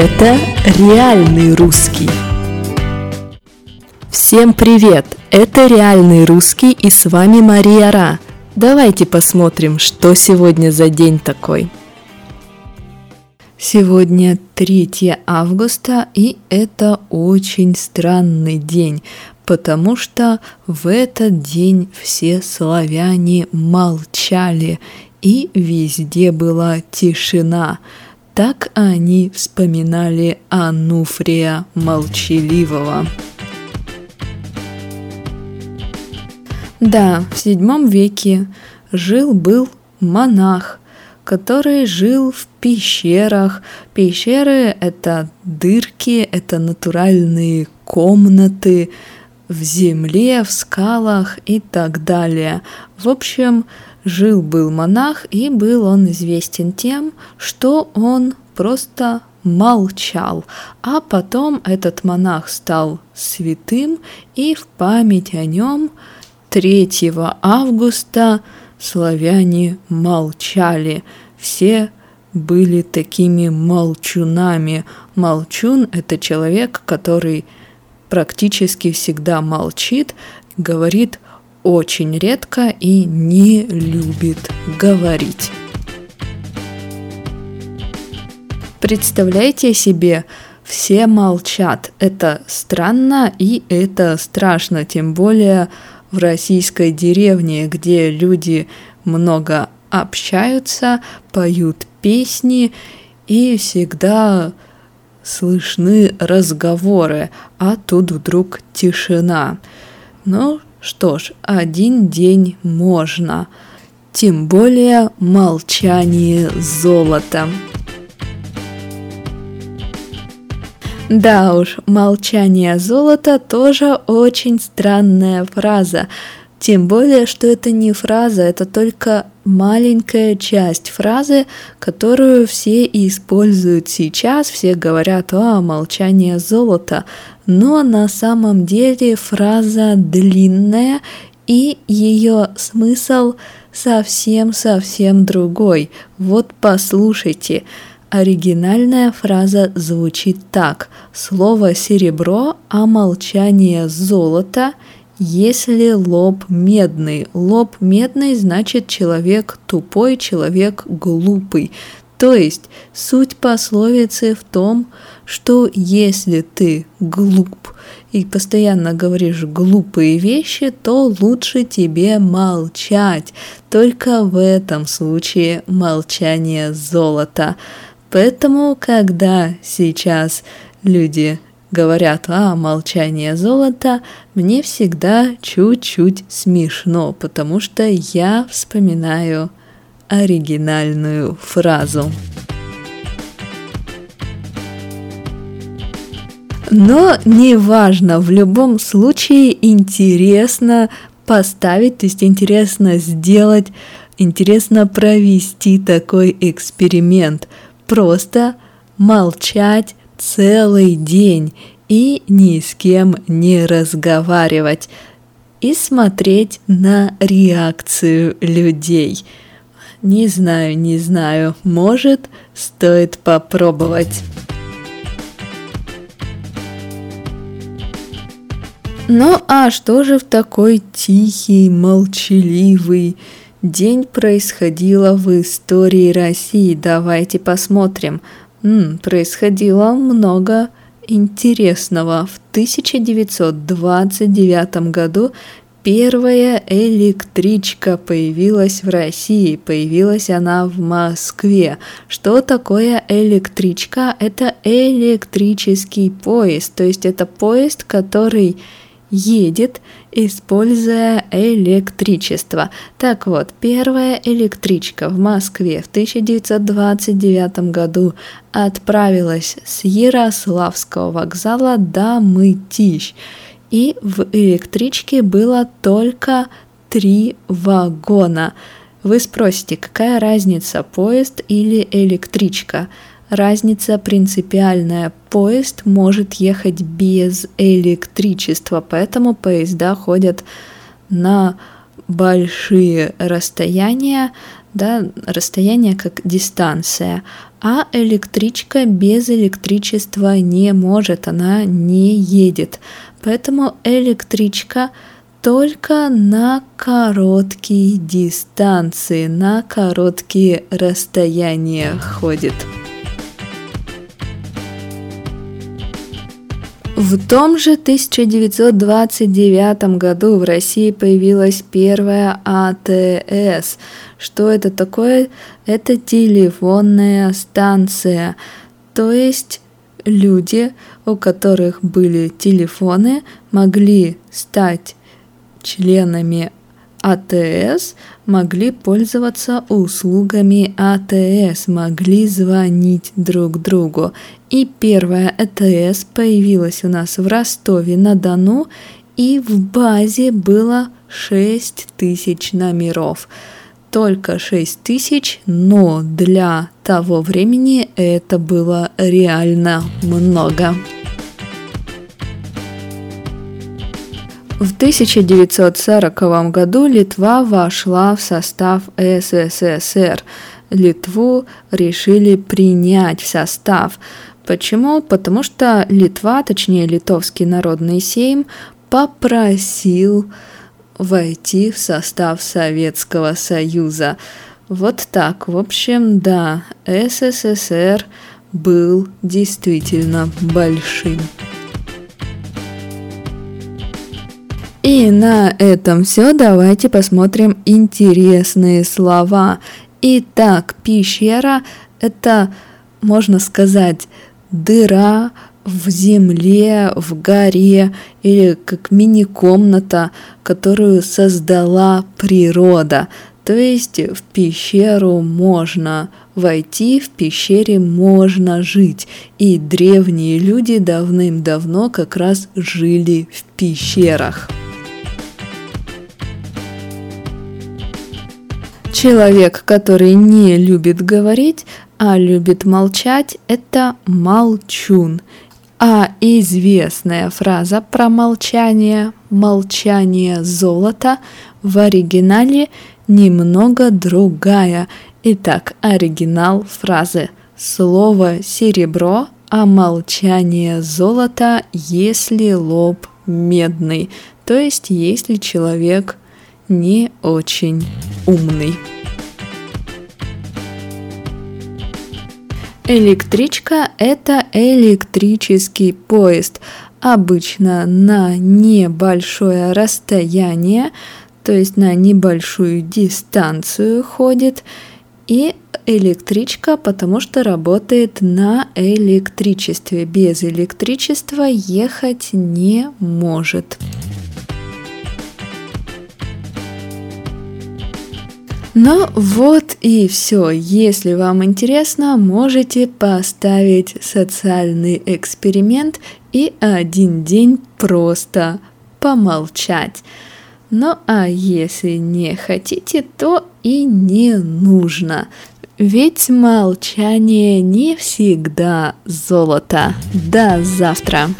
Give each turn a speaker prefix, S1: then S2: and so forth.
S1: Это реальный русский. Всем привет! Это реальный русский и с вами Мария Ра. Давайте посмотрим, что сегодня за день такой. Сегодня 3 августа, и это очень странный день, потому что в этот день все славяне молчали, и везде была тишина. Так они вспоминали Ануфрия Молчаливого. Да, в седьмом веке жил-был монах, который жил в пещерах. Пещеры — это дырки, это натуральные комнаты в земле, в скалах и так далее. В общем, жил-был монах, и был он известен тем, что он просто молчал, а потом этот монах стал святым, и в память о нем 3 августа славяне молчали, все были такими молчунами. Молчун – это человек, который практически всегда молчит, говорит очень редко и не любит говорить. Представляете себе, все молчат. Это странно и это страшно, тем более в российской деревне, где люди много общаются, поют песни и всегда слышны разговоры, а тут вдруг тишина. Ну что ж, один день можно, тем более молчание золота. Да уж, молчание золота тоже очень странная фраза. Тем более, что это не фраза, это только маленькая часть фразы, которую все используют сейчас, все говорят «О, молчание золота», но на самом деле фраза длинная, и ее смысл совсем-совсем другой. Вот послушайте. Оригинальная фраза звучит так. Слово «серебро», а молчание «золото» если лоб медный. Лоб медный значит человек тупой, человек глупый. То есть суть пословицы в том, что если ты глуп и постоянно говоришь глупые вещи, то лучше тебе молчать. Только в этом случае молчание золото. Поэтому, когда сейчас люди говорят «а, молчание золото», мне всегда чуть-чуть смешно, потому что я вспоминаю оригинальную фразу. Но неважно, в любом случае интересно поставить, то есть интересно сделать, интересно провести такой эксперимент. Просто молчать целый день и ни с кем не разговаривать и смотреть на реакцию людей. Не знаю, не знаю, может, стоит попробовать. Ну а что же в такой тихий, молчаливый день происходило в истории России? Давайте посмотрим. Происходило много интересного. В 1929 году первая электричка появилась в России. Появилась она в Москве. Что такое электричка? Это электрический поезд. То есть это поезд, который едет, используя электричество. Так вот, первая электричка в Москве в 1929 году отправилась с Ярославского вокзала до Мытищ. И в электричке было только три вагона. Вы спросите, какая разница, поезд или электричка? Разница принципиальная. Поезд может ехать без электричества, поэтому поезда ходят на большие расстояния, да, расстояние как дистанция, а электричка без электричества не может, она не едет. Поэтому электричка только на короткие дистанции, на короткие расстояния ходит. В том же 1929 году в России появилась первая АТС. Что это такое? Это телефонная станция. То есть люди, у которых были телефоны, могли стать членами АТС могли пользоваться услугами АТС, могли звонить друг другу. И первая АТС появилась у нас в Ростове-на-Дону, и в базе было 6 тысяч номеров. Только 6 тысяч, но для того времени это было реально много. В 1940 году Литва вошла в состав СССР. Литву решили принять в состав. Почему? Потому что Литва, точнее Литовский народный сейм, попросил войти в состав Советского Союза. Вот так. В общем, да, СССР был действительно большим. И на этом все. Давайте посмотрим интересные слова. Итак, пещера – это, можно сказать, дыра в земле, в горе или как мини-комната, которую создала природа. То есть в пещеру можно войти, в пещере можно жить. И древние люди давным-давно как раз жили в пещерах. Человек, который не любит говорить, а любит молчать, это молчун. А известная фраза про молчание «молчание золота» в оригинале немного другая. Итак, оригинал фразы «Слово серебро, а молчание золото, если лоб медный». То есть, если человек – не очень умный. Электричка – это электрический поезд, обычно на небольшое расстояние, то есть на небольшую дистанцию ходит, и электричка, потому что работает на электричестве. Без электричества ехать не может. Ну вот и все. Если вам интересно, можете поставить социальный эксперимент и один день просто помолчать. Ну а если не хотите, то и не нужно. Ведь молчание не всегда золото. До завтра!